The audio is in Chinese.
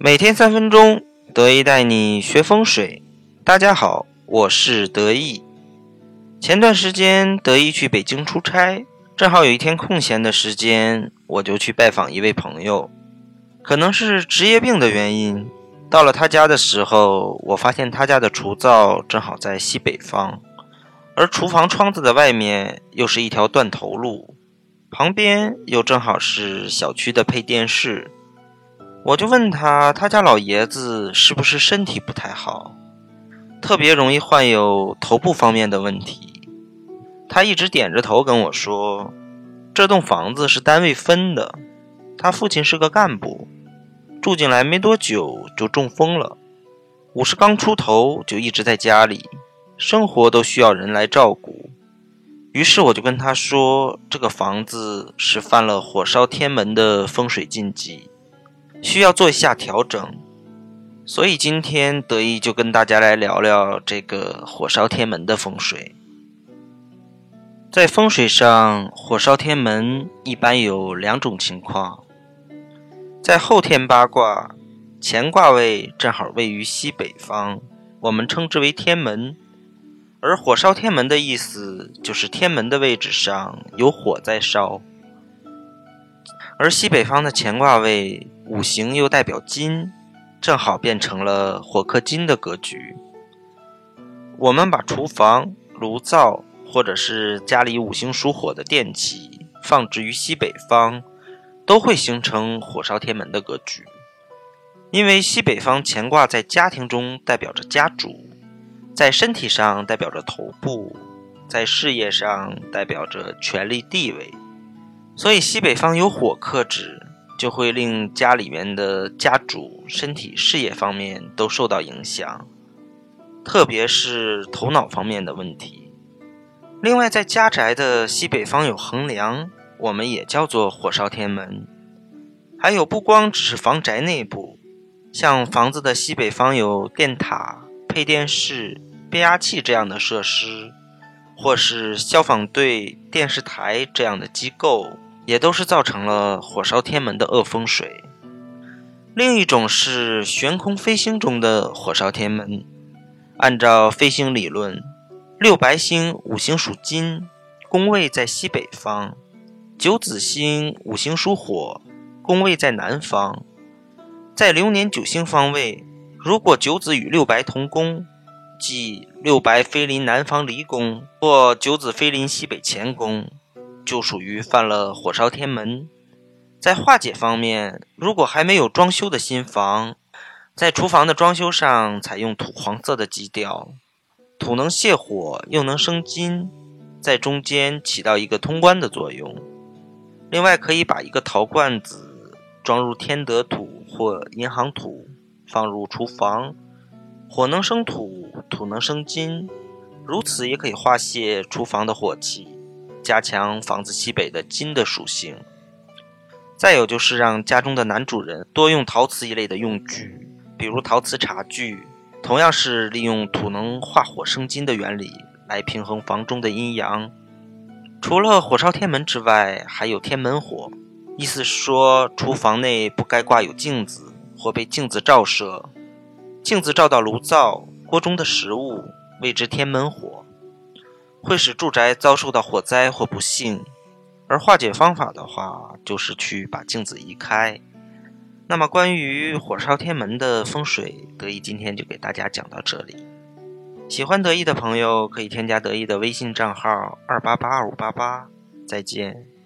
每天三分钟，得意带你学风水。大家好，我是得意。前段时间得意去北京出差，正好有一天空闲的时间，我就去拜访一位朋友。可能是职业病的原因，到了他家的时候，我发现他家的厨灶正好在西北方，而厨房窗子的外面又是一条断头路，旁边又正好是小区的配电室。我就问他，他家老爷子是不是身体不太好，特别容易患有头部方面的问题？他一直点着头跟我说，这栋房子是单位分的，他父亲是个干部，住进来没多久就中风了，五十刚出头就一直在家里，生活都需要人来照顾。于是我就跟他说，这个房子是犯了火烧天门的风水禁忌。需要做一下调整，所以今天得意就跟大家来聊聊这个火烧天门的风水。在风水上，火烧天门一般有两种情况：在后天八卦，乾卦位正好位于西北方，我们称之为天门。而火烧天门的意思就是天门的位置上有火在烧，而西北方的乾卦位。五行又代表金，正好变成了火克金的格局。我们把厨房、炉灶或者是家里五行属火的电器放置于西北方，都会形成火烧天门的格局。因为西北方乾卦在家庭中代表着家主，在身体上代表着头部，在事业上代表着权力地位，所以西北方有火克制。就会令家里面的家主身体、事业方面都受到影响，特别是头脑方面的问题。另外，在家宅的西北方有横梁，我们也叫做火烧天门。还有，不光只是房宅内部，像房子的西北方有电塔、配电室、变压器这样的设施，或是消防队、电视台这样的机构。也都是造成了火烧天门的恶风水。另一种是悬空飞星中的火烧天门。按照飞星理论，六白星五行属金，宫位在西北方；九紫星五行属火，宫位在南方。在流年九星方位，如果九紫与六白同宫，即六白飞临南方离宫，或九紫飞临西北乾宫。就属于犯了火烧天门。在化解方面，如果还没有装修的新房，在厨房的装修上采用土黄色的基调，土能泻火又能生金，在中间起到一个通关的作用。另外，可以把一个陶罐子装入天德土或银行土，放入厨房，火能生土，土能生金，如此也可以化泄厨房的火气。加强房子西北的金的属性，再有就是让家中的男主人多用陶瓷一类的用具，比如陶瓷茶具，同样是利用土能化火生金的原理来平衡房中的阴阳。除了火烧天门之外，还有天门火，意思是说厨房内不该挂有镜子或被镜子照射，镜子照到炉灶、锅中的食物，谓之天门火。会使住宅遭受到火灾或不幸，而化解方法的话，就是去把镜子移开。那么，关于火烧天门的风水，得意今天就给大家讲到这里。喜欢得意的朋友可以添加得意的微信账号二八八二五八八。再见。